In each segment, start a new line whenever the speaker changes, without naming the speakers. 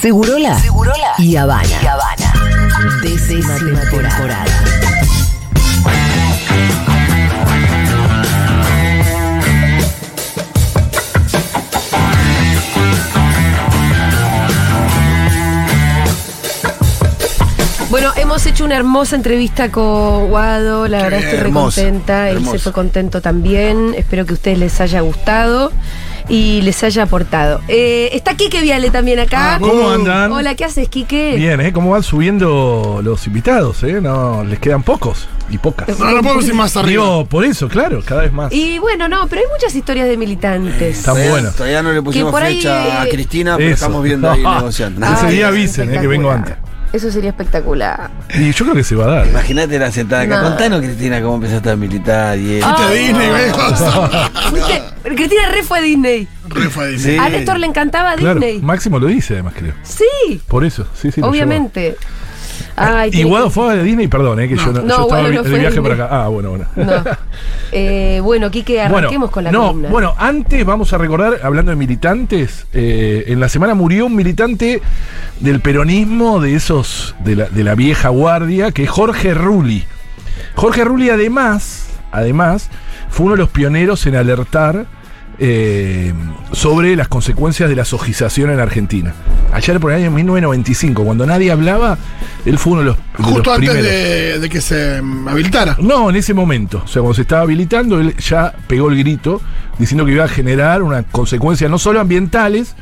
Segurola, Segurola y Habana. Y Habana. Décima temporada.
Bueno, hemos hecho una hermosa entrevista con Guado, la
Qué
verdad estoy
hermosa,
recontenta, él se fue contento también, espero que a ustedes les haya gustado y les haya aportado. Eh, está Quique Viale también acá.
Ah, ¿Cómo andan?
Hola, ¿qué haces, Quique?
Bien, ¿eh? ¿Cómo van subiendo los invitados? ¿eh? No, les quedan pocos y pocas.
No, no podemos ir más arriba.
Digo, por eso, claro, cada vez más.
Y bueno, no, pero hay muchas historias de militantes.
Está
Todavía-
bueno.
Todavía no le pusimos
ahí,
fecha a
eh,
Cristina, pero
Eso.
estamos viendo ahí negociando.
Ese día
es
avisen, eh, que vengo antes.
Eso sería espectacular.
Y yo creo que se va a dar.
Imagínate la sentada acá.
No.
Contanos, Cristina, cómo empezaste a militar y eso.
Ah.
Fuiste a Disney,
Cristina Re fue a Disney.
Re fue a Disney.
Sí.
A Néstor le encantaba
Claro,
Disney.
Máximo lo dice además, creo.
Sí,
Por eso, sí, sí. lo
obviamente.
llevó.
Ay,
Y Guado fue a Disney, perdón, eh, que yo, no, yo estaba
Guado
vi-
no
de
fue a
viaje para acá. Ah, bueno, bueno.
No. Eh, bueno, Quique, arranquemos con la
no,
columna.
Bueno, antes vamos a recordar, hablando de militantes, eh, en la semana murió un militante del peronismo de esos, de la, de la vieja guardia, que es Jorge Rulli. Jorge Rulli además, además, fue uno de los pioneros en alertar eh, sobre las consecuencias de la sojización en Argentina. Ayer por el año 1995, cuando nadie hablaba, él fue uno de los, de
Justo
los
antes
primeros.
de, de que se mm, habilitara.
No, en ese momento. O sea, cuando se estaba habilitando, él ya pegó el grito diciendo que iba a generar una consecuencia no solo ambientales,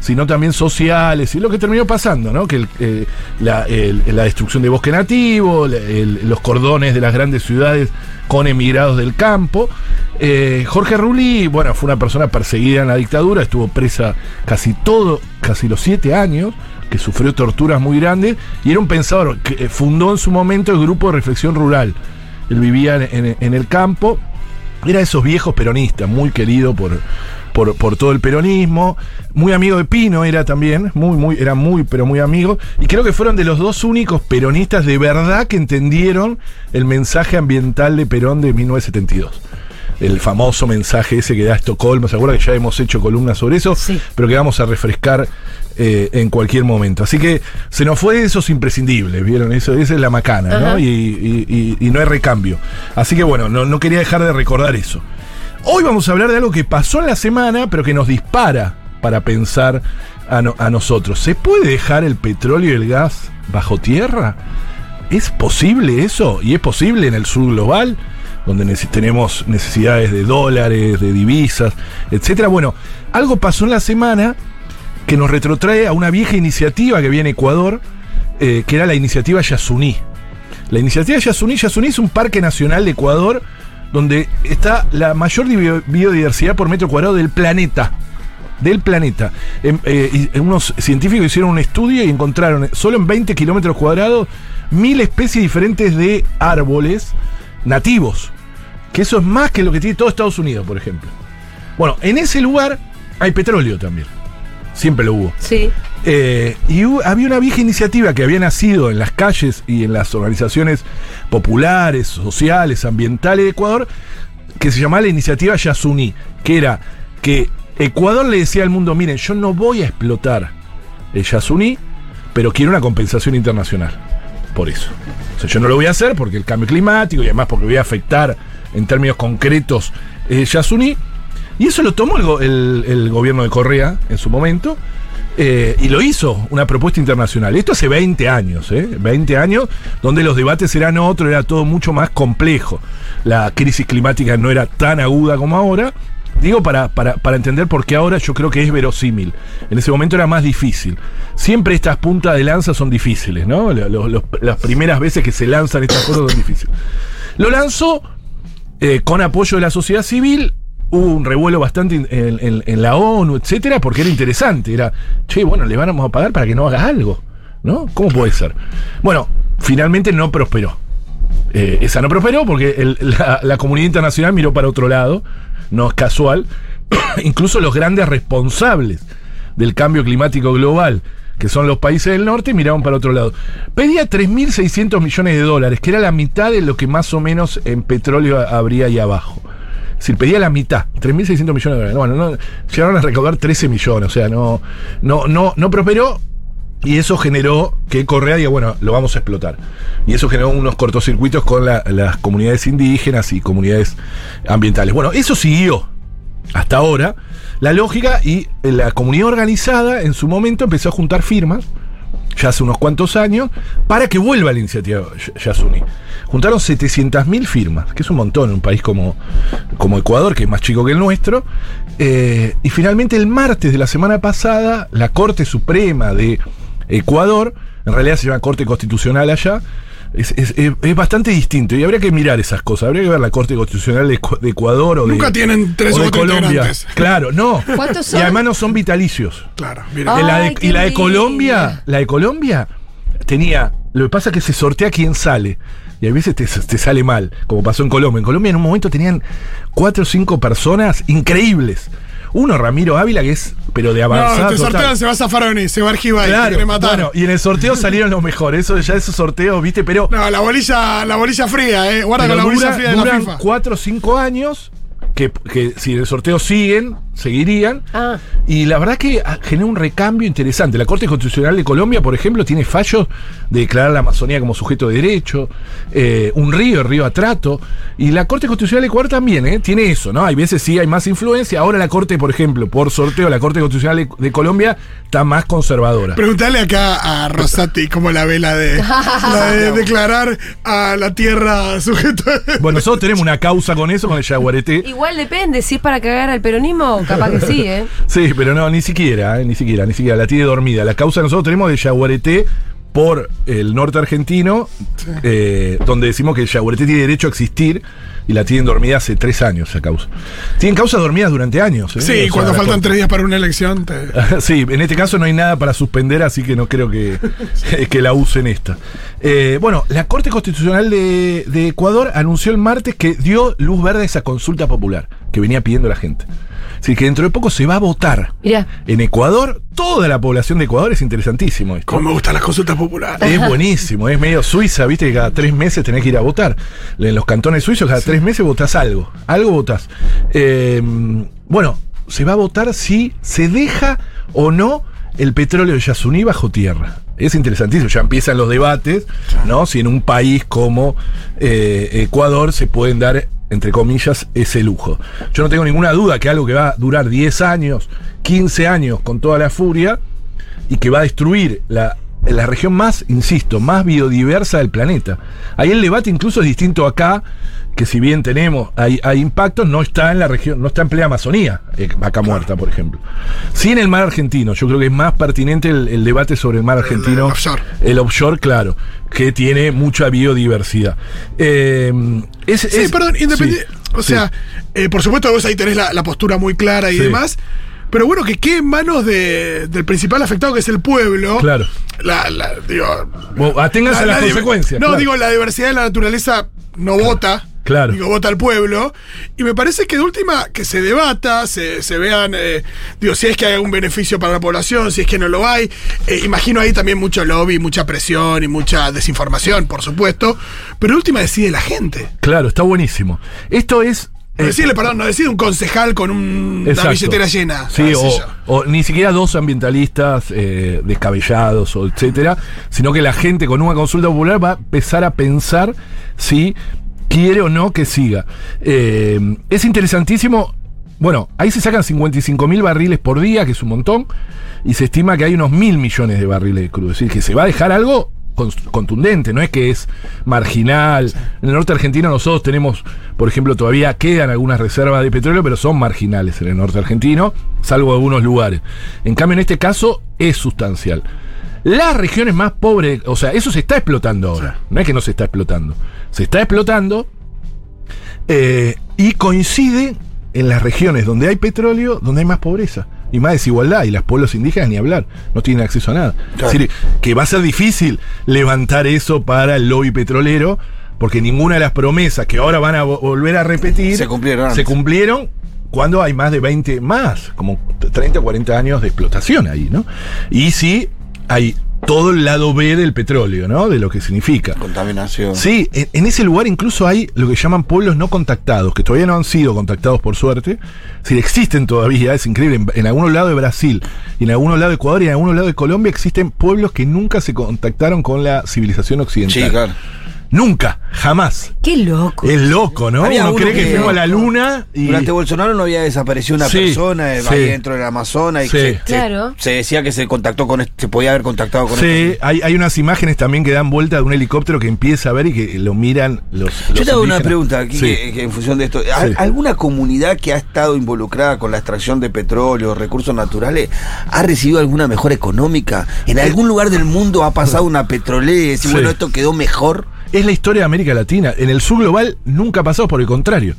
sino también sociales. Y lo que terminó pasando, ¿no? Que eh, la, destrucción de bosque nativo, el- los cordones de las grandes ciudades con emigrados del campo. Eh, Jorge Rulli, bueno, fue una persona perseguida en la dictadura, estuvo presa casi todo, casi los siete años, que sufrió torturas muy grandes, y era un pensador que eh, fundó en su momento el grupo de reflexión rural. Él vivía en, en- en el campo, era de esos viejos peronistas, muy querido por, por, por todo el peronismo, muy amigo de Pino era también, muy, muy, era muy, pero muy amigo, y creo que fueron de los dos únicos peronistas de verdad que entendieron el mensaje ambiental de Perón de 1972. El famoso mensaje ese que da Estocolmo, ¿se acuerda que ya hemos hecho columnas sobre eso?
Sí.
Pero que vamos a refrescar eh, en cualquier momento. Así que se nos fue de esos imprescindibles, ¿vieron? Eso, esa es la macana,
Ajá.
¿no? Y, y- y- y no hay recambio. Así que bueno, no, no quería dejar de recordar eso. Hoy vamos a hablar de algo que pasó en la semana, pero que nos dispara para pensar a, no- a nosotros. ¿Se puede dejar el petróleo y el gas bajo tierra? ¿Es posible eso? ¿Y es posible en el sur global? Donde tenemos necesidades de dólares, de divisas, etcétera. Bueno, algo pasó en la semana que nos retrotrae a una vieja iniciativa que había en Ecuador, eh, que era la iniciativa Yasuní. La iniciativa Yasuní, Yasuní es un parque nacional de Ecuador donde está la mayor bio- biodiversidad por metro cuadrado del planeta. Del planeta. Em, eh, y unos científicos hicieron un estudio y encontraron solo en 20 kilómetros cuadrados mil especies diferentes de árboles nativos. Que eso es más que lo que tiene todo Estados Unidos, por ejemplo. Bueno, en ese lugar hay petróleo también. Siempre lo hubo.
Sí.
Eh, y había una vieja iniciativa que había nacido en las calles y en las organizaciones populares, sociales, ambientales de Ecuador, que se llamaba la iniciativa Yasuní, que era que Ecuador le decía al mundo, miren, yo no voy a explotar el Yasuní, pero quiero una compensación internacional. Por eso. O sea, yo no lo voy a hacer porque el cambio climático y además porque voy a afectar en términos concretos el Yasuní. Y eso lo tomó el gobierno de Correa en su momento eh, y lo hizo, una propuesta internacional. Esto hace 20 años, ¿eh? 20 años, donde los debates eran otros, era todo mucho más complejo. La crisis climática no era tan aguda como ahora. Digo para, para, para entender por qué ahora yo creo que es verosímil. En ese momento era más difícil. Siempre estas puntas de lanza son difíciles, ¿no? Las primeras veces que se lanzan estas cosas son difíciles. Lo lanzó eh, con apoyo de la sociedad civil. Hubo un revuelo bastante en, la ONU, etcétera, porque era interesante. Era, che, bueno, le vamos a pagar para que no haga algo, ¿no? ¿Cómo puede ser? Bueno, finalmente no prosperó. Eh, esa no prosperó porque la, la comunidad internacional miró para otro lado, no es casual. Incluso los grandes responsables del cambio climático global, que son los países del norte, miraron para otro lado. Pedía 3.600 millones de dólares, que era la mitad de lo que más o menos en petróleo habría ahí abajo. Pedía la mitad, 3.600 millones de dólares. Bueno, no, llegaron a recaudar 13 millones, o sea, no, no, no, no prosperó Y eso generó que Correa diga, bueno, lo vamos a explotar. Y eso generó unos cortocircuitos con la- las comunidades indígenas y comunidades ambientales. Bueno, eso siguió hasta ahora la lógica y la comunidad organizada en su momento empezó a juntar firmas, ya hace unos cuantos años, para que vuelva la iniciativa Yasuni. Juntaron 700.000 firmas, que es un montón en un país como, como Ecuador, que es más chico que el nuestro. Eh, y finalmente el martes de la semana pasada, la Corte Suprema de Ecuador, en realidad se llama Corte Constitucional allá, es, es- es- es bastante distinto y habría que mirar esas cosas. Habría que ver la Corte Constitucional de, Ecu- de Ecuador o de,
Nunca tienen tres
o de
cuatro
Colombia.
integrantes.
Claro, no.
¿Cuántos son?
Y además no son vitalicios.
Claro, mira.
La de- y la de. Colombia, la de Colombia tenía, lo que pasa es que se sortea quién sale. Y a veces te, te sale mal, como pasó en Colombia. En Colombia en un momento tenían cuatro o cinco personas increíbles. Uno, Ramiro Ávila, que es, pero de
no,
avanzada.
te
total.
sortean, se va a Zaffaroni, se va a Argibay,
Claro,
matar.
bueno, y en el sorteo salieron los mejores. Eso, ya esos sorteos, viste, pero.
No, la bolilla, la bolilla fría, eh. Guarda con la bolilla
dura-
fría de la
duran
FIFA.
cuatro o cinco años. Que, que si en el sorteo siguen, seguirían.
Ah.
Y la verdad que ah, genera un recambio interesante. La Corte Constitucional de Colombia, por ejemplo, tiene fallos de declarar la Amazonía como sujeto de derecho, eh, un río, el río Atrato. Y la Corte Constitucional de Ecuador también, ¿eh? Tiene eso, ¿no? Hay veces sí hay más influencia. Ahora la Corte, por ejemplo, por sorteo, la Corte Constitucional de, de Colombia está más conservadora.
Preguntale acá a Rosati cómo la ve la de, la de declarar a la tierra sujeto. de-
Bueno, nosotros tenemos una causa con eso, con el Yaguareté.
Igual depende, si es para cagar al peronismo, capaz que sí, ¿eh?
Sí, pero no, ni siquiera, eh, ni siquiera, ni siquiera. La tiene dormida. La causa que nosotros tenemos de Yaguareté por el norte argentino, eh, donde decimos que el Yaguareté tiene derecho a existir y la tienen dormida hace tres años esa causa. Tienen causas dormidas durante años. ¿eh? O
Sí,
sea,
cuando faltan
corte-
tres días para una elección. te-
sí, en este caso no hay nada para suspender, así que no creo que, que la usen esta. Eh, bueno, la Corte Constitucional de, de Ecuador anunció el martes que dio luz verde a esa consulta popular que venía pidiendo la gente. Así que dentro de poco se va a votar.
Mirá.
En Ecuador, toda la población de Ecuador es interesantísimo. esto.
Como me gustan las consultas populares.
Es buenísimo, es medio Suiza, viste que cada tres meses tenés que ir a votar. En los cantones suizos cada tres meses votás algo, algo votás. Eh, bueno, se va a votar si se deja o no el petróleo de Yasuní bajo tierra. Es interesantísimo, ya empiezan los debates, ¿no? Si en un país como eh, Ecuador se pueden dar, entre comillas, ese lujo. Yo no tengo ninguna duda que algo que va a durar 10 años, 15 años con toda la furia, y que va a destruir la, la región más, insisto, más biodiversa del planeta. Ahí el debate incluso es distinto acá, que si bien tenemos, hay, hay impactos, no está en la región, no está en plena Amazonía, eh, vaca muerta, por ejemplo. Sí en el mar argentino, yo creo que es más pertinente el, el debate sobre el mar argentino.
el offshore.
El offshore, claro, que tiene mucha biodiversidad. Eh, es-
Sí,
es-
perdón, independiente.
sí,
o
sí.
sea, eh, por supuesto vos ahí tenés la, la postura muy clara y demás. Pero bueno, que quede en manos de- del principal afectado, que es el pueblo.
Claro.
La, la- digo,
Bueno, aténganse a
la-
las
la
consecuencias.
No,
claro.
digo, la diversidad de la naturaleza no vota.
Claro.
Digo, vota el pueblo. Y me parece que de última, que se debata, se, se vean, eh, digo, si es que hay algún beneficio para la población, si es que no lo hay. Eh, imagino ahí también mucho lobby, mucha presión y mucha desinformación, por supuesto. Pero de última decide la gente.
Claro, está buenísimo. Esto es.
No decirle, perdón, no decide un concejal con un- una billetera llena.
Sí,
sé
o, ni siquiera dos ambientalistas eh, descabellados o etcétera, sino que la gente con una consulta popular va a empezar a pensar si quiere o no que siga. Eh, es interesantísimo. Bueno, ahí se sacan 55 mil barriles por día, que es un montón, y se estima que hay unos mil millones de barriles de crudo. Es decir, que se va a dejar algo contundente, no es que es marginal. En el norte argentino nosotros tenemos, por ejemplo, todavía quedan algunas reservas de petróleo, pero son marginales en el norte argentino, salvo algunos lugares. En cambio, en este caso es sustancial. Las regiones más pobres, o sea, eso se está explotando ahora. No es que no se está explotando. Se está explotando eh, y coincide en las regiones donde hay petróleo, donde hay más pobreza y más desigualdad. Y los pueblos indígenas ni hablar, no tienen acceso a nada. Es decir, que va a ser difícil levantar eso para el lobby petrolero, porque ninguna de las promesas que ahora van a vo- volver a repetir
Se cumplieron
se cumplieron cuando hay más de 20, más, como 30 o 40 años de explotación ahí, ¿no? Y sí, hay todo el lado B del petróleo, ¿no? De lo que significa.
Contaminación.
Sí, en, en ese lugar incluso hay lo que llaman pueblos no contactados, que todavía no han sido contactados por suerte. Si existen todavía, es increíble. En, en algunos lados de Brasil, y en algunos lados de Ecuador y en algunos lados de Colombia existen pueblos que nunca se contactaron con la civilización occidental.
Sí, claro.
Nunca, jamás.
Qué loco.
Es loco, ¿no?
Había
Uno cree que
que-
fuimos a la luna y.
Durante Bolsonaro no había desaparecido una
Sí,
persona eh,
sí.
ahí dentro del Amazonas y
Sí.
se,
Claro.
se decía que se contactó con este- se podía haber contactado con
Sí,
este-
hay, hay unas imágenes también que dan vuelta de un helicóptero que empieza a ver y que lo miran los.
Yo
los
te hago una pregunta aquí
Sí.
que- que en función de esto. ¿Al-
Sí.
¿Alguna comunidad que ha estado involucrada con la extracción de petróleo, recursos naturales, ha recibido alguna mejora económica? ¿En algún lugar del mundo ha pasado una petrolera y decir,
Sí.
bueno, esto quedó mejor?
Es la historia de América Latina. En el sur global nunca ha pasado por el contrario.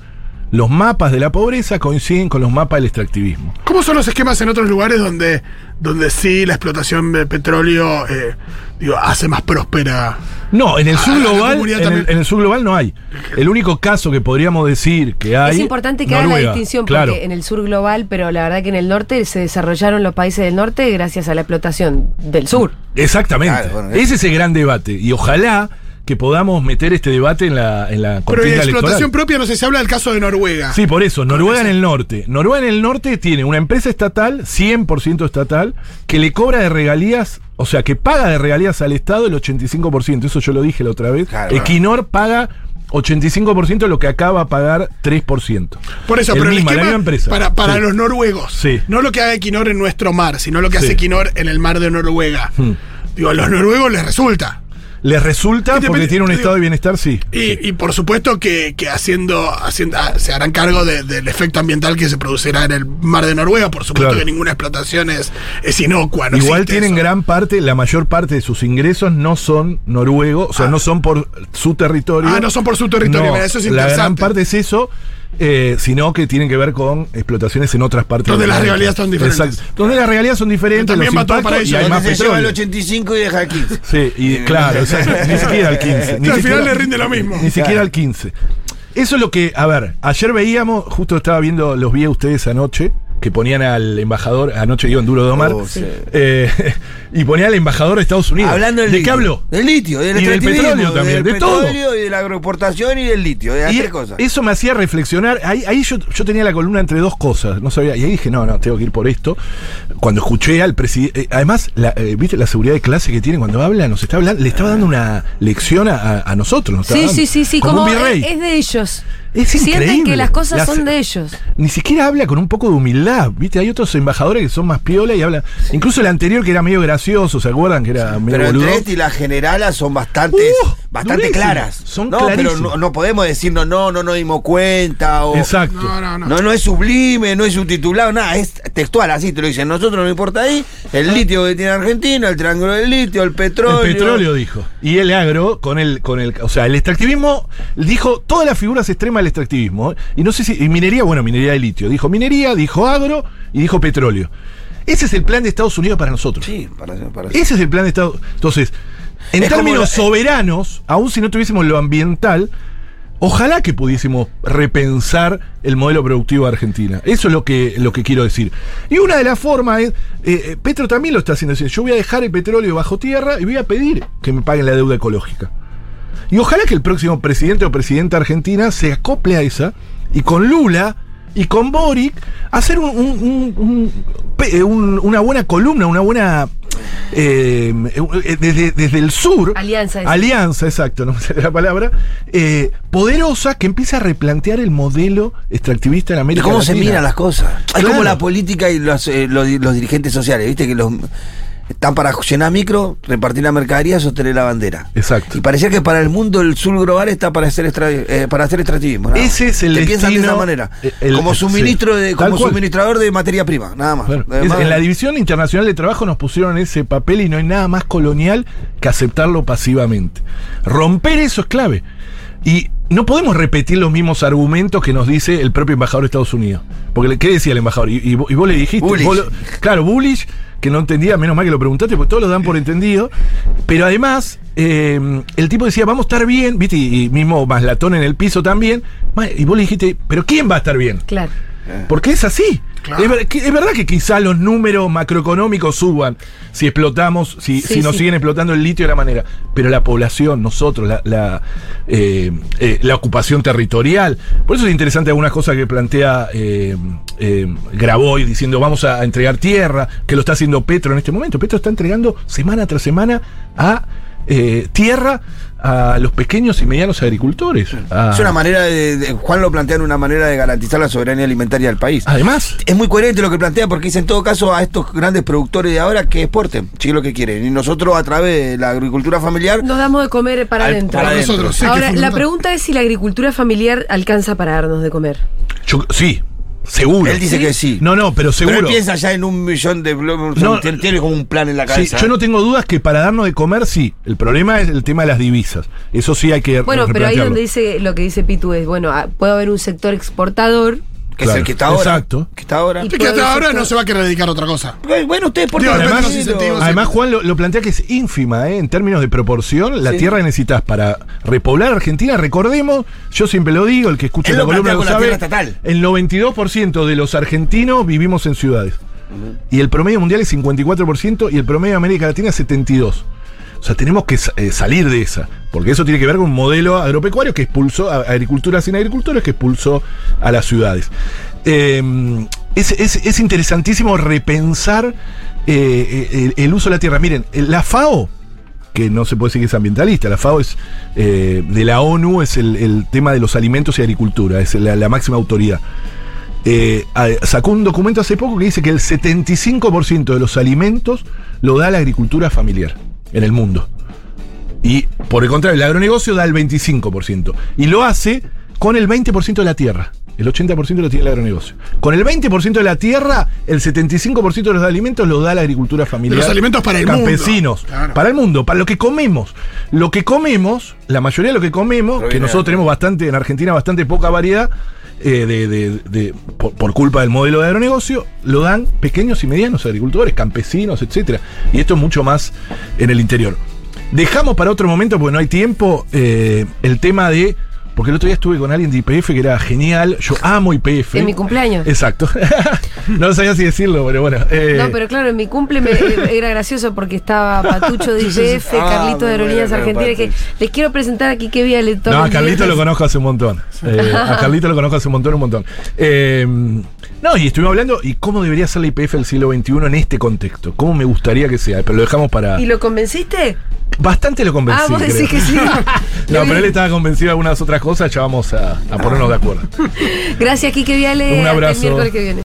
Los mapas de la pobreza coinciden con los mapas del extractivismo.
¿Cómo son los esquemas en otros lugares donde, donde sí la explotación de petróleo eh, digo, hace más próspera?
No, en el sur global, en el,
también.
en el sur global no hay. El único caso que podríamos decir que hay.
Es importante que haga la distinción
claro.
porque en el sur global, pero la verdad que en el norte se desarrollaron los países del norte gracias a la explotación del sur.
Exactamente.
Claro, bueno,
Ese es el gran debate. Y ojalá que podamos meter este debate en la, en la
Pero en
contienda
explotación propia no sé, se habla del caso de Noruega.
Sí, por eso, Noruega en el norte. Noruega en el norte tiene una empresa estatal, 100% estatal, que le cobra de regalías, o sea, que paga de regalías al Estado el 85%. Eso yo lo dije la otra vez.
Claro.
Equinor paga 85% de lo que acaba a pagar 3%.
Por eso,
El
pero el
misma, la
esquema
misma empresa.
para, para
Sí.
los noruegos,
Sí.
no lo que haga Equinor en nuestro mar, sino lo que
Sí.
hace Equinor en el mar de Noruega.
Hmm.
Digo, a los noruegos les resulta.
Les resulta porque tiene un
digo,
estado de bienestar, sí.
Y, y por supuesto que, que haciendo, haciendo ah, se harán cargo de- del efecto ambiental que se producirá en el mar de Noruega. Por supuesto
Claro.
que ninguna explotación es, es inocua. no
Igual tienen
eso.
gran parte, la mayor parte de sus ingresos no son noruegos, o sea,
Ah.
no son por su territorio.
Ah, no son por su territorio,
No,
eso es
La gran
interesante.
parte es eso, eh, sino que tienen que ver con explotaciones en otras partes.
Donde
del
las regalías son diferentes.
Exacto. Donde las regalías son diferentes,
También
los
va todo
impactos
para
y hay más
se lleva el
petróleo.
85 y deja el 15.
Sí, y claro, exacto, ni siquiera al 15. Ni
al
siquiera-
final le rinde lo mismo.
Ni siquiera al 15. Eso es lo que, a ver, ayer veíamos, justo estaba viendo, los vi a ustedes anoche, que ponían al embajador, anoche digo en Duro de Omar,
Oh, sí.
eh, y ponían al embajador de Estados Unidos.
Hablando del
¿De
litio.
qué habló?
Del litio, del
Y del petróleo también,
del
de todo.
petróleo y de la agroexportación y del litio, de las
Y
tres cosas.
eso me hacía reflexionar. Ahí, ahí yo, yo tenía la columna entre dos cosas, no sabía. Y ahí dije, no, no, tengo que ir por esto. Cuando escuché al presidente. además, la, eh, ¿viste la seguridad de clase que tiene cuando habla? Nos está hablando, le estaba dando una lección a, a- a nosotros. nos
Sí, sí, sí, sí,
como,
como
un virrey.
es, es de ellos.
Es
Sienten
increíble.
que las cosas son de ellos.
Ni siquiera habla con un poco de humildad, ¿viste? Hay otros embajadores que son más piola y hablan. Incluso el anterior que era medio gracioso, ¿se acuerdan? Que era medio
Pero
boludo.
entre este y la generala son bastante,
Uh,
bastante
durísimo.
claras.
Son
no, pero no, no podemos decirnos no, no nos dimos cuenta o
Exacto.
No, no, no.
no, no es sublime, no es subtitulado, nada, es textual, así te lo dicen. Nosotros no importa ahí, el litio que tiene Argentina, el triángulo del litio, el petróleo.
El petróleo dijo. Y el agro, con el, con el. O sea, el extractivismo dijo todas las figuras extremas del extractivismo. ¿eh? Y no sé si. Y minería, bueno, minería de litio. Dijo minería, dijo agro y dijo petróleo. Ese es el plan de Estados Unidos para nosotros.
Sí, para, para
Ese es el plan de Estados Entonces, en
Es
términos
la-
soberanos, aun si no tuviésemos lo ambiental, ojalá que pudiésemos repensar el modelo productivo de Argentina. Eso es lo que, lo que quiero decir. Y una de las formas es, eh, eh, Petro también lo está haciendo, yo voy a dejar el petróleo bajo tierra y voy a pedir que me paguen la deuda ecológica. Y ojalá que el próximo presidente o presidenta argentina se acople a esa y con Lula y con Boric hacer un- un- un- un- pe- un- una buena columna, una buena... eh, desde, desde el sur.
Alianza.
Alianza, exacto, no me sale la palabra. eh, poderosa que empieza a replantear el modelo extractivista en
¿Y
América
cómo se
Latina.
miran las cosas? Es
Claro.
como la política y los, eh, los, los dirigentes sociales, ¿viste? Que los están para llenar micro, repartir la mercadería, sostener la bandera.
Exacto.
Y parecía que para el mundo el sur global está para hacer extra- eh, para hacer extractivismo.
Ese es el
Que piensan de
destino,
esa manera.
el-
como suministro
sí,
de, como
cual.
suministrador de materia prima, nada más.
Claro.
Además-
Es- en la División Internacional de Trabajo nos pusieron ese papel y no hay nada más colonial que aceptarlo pasivamente. Romper eso es clave. Y no podemos repetir los mismos argumentos que nos dice el propio embajador de Estados Unidos. Porque, ¿qué decía el embajador? Y, y vos, y vos le dijiste.
Bullish.
vos lo- claro, Bullish, que no entendía, menos mal que lo preguntaste, porque todos lo dan por entendido. Pero además, eh, el tipo decía, vamos a estar bien, ¿viste? Y, y mismo Maslatón en el piso también. Y vos le dijiste, ¿pero quién va a estar bien?
Claro.
Porque es así.
Claro.
Es, ver- que- es verdad que quizá los números macroeconómicos suban si explotamos, si,
Sí,
si nos
sí.
siguen explotando el litio de la manera. Pero la población, nosotros, la, la, eh, eh, la ocupación territorial. Por eso es interesante algunas cosas que plantea eh, eh, Graboy diciendo vamos a entregar tierra, que lo está haciendo Petro en este momento. Petro está entregando semana tras semana a eh, tierra a los pequeños y medianos agricultores. a-
Es una manera de, de- Juan lo plantea en una manera de garantizar la soberanía alimentaria del país.
Además,
Es muy coherente lo que plantea porque dice en todo caso a estos grandes productores de ahora que exporten, si es lo que quieren. Y nosotros a través de la agricultura familiar,
Nos damos de comer para
Al-
adentro.
para
nosotros, sí,
Ahora, la pregunta es si la agricultura familiar alcanza para darnos de comer.
yo- sí, seguro.
él dice que sí.
No, no, pero seguro.
Pero él piensa ya en un millón de...
No.
tiene, como un plan en la
Sí,
cabeza.
yo no tengo dudas que para darnos de comer, sí. El problema es el tema de las divisas. Eso sí hay que
Bueno, pero ahí donde dice lo que dice Pitu es, bueno, ah, puede haber un sector exportador.
Que es
Claro,
el que está ahora.
exacto.
Que está ahora.
Y-
Es que hasta
puede
ahora no se va a querer dedicar a otra cosa.
Bueno, ustedes por
Digo, además
Además, Juan lo, lo plantea que es ínfima, ¿eh? en términos de proporción. La
Sí.
tierra que necesitas para repoblar Argentina, recordemos, yo siempre lo digo, el que escucha la columna lo sabe, el 92% de los argentinos vivimos en ciudades. Y el promedio mundial es 54% y el promedio de América Latina es 72%. O sea, tenemos que eh, salir de esa, porque eso tiene que ver con un modelo agropecuario que expulsó a agricultura sin agricultores, que expulsó a las ciudades. Eh, es, es- es interesantísimo repensar eh, el, el uso de la tierra. Miren, la FAO, que no se puede decir que es ambientalista, la FAO es eh, de la ONU, es el, el tema de los alimentos y agricultura, es la, máxima autoridad. Eh, sacó un documento hace poco que dice que el 75% de los alimentos lo da la agricultura familiar en el mundo. Y por el contrario, el agronegocio da el 25%. Y lo hace con el 20% de la tierra. El 80% lo tiene el agronegocio. Con el 20% de la tierra, el 75% de los alimentos lo da la agricultura familiar.
los alimentos para el mundo.
Campesinos.
Claro.
Para el mundo, para lo que comemos. Lo que comemos, la mayoría de lo que comemos, que nosotros tenemos bastante, en Argentina bastante poca variedad, eh, de, de- de- por, culpa del modelo de agronegocio, lo dan pequeños y medianos agricultores, campesinos, etcétera. Y esto es mucho más en el interior. Dejamos para otro momento, porque no hay tiempo, eh, el tema de. Porque el otro día estuve con alguien de IPF que era genial. Yo amo IPF.
En mi cumpleaños.
Exacto. no sabía si decirlo, pero bueno. eh,
No, pero claro, en mi cumple me- era gracioso porque estaba Patucho de IPF,
Ah,
Carlito de Aerolíneas Argentinas, que les quiero presentar aquí que Vía le toca
No, a Carlito lo conozco hace un montón. Eh, a Carlito lo conozco hace un montón, un montón. Eh, no, y estuvimos hablando y cómo debería ser la IPF del siglo XXI en este contexto. Cómo me gustaría que sea, pero lo dejamos para.
¿Y lo convenciste?
Bastante lo convencí.
ah, vos decís
creo.
que sí.
no, pero él estaba convencido de algunas otras cosas, ya vamos a, a ponernos de acuerdo.
Gracias, Kike Viale.
Un
Hasta el
abrazo.
miércoles que viene.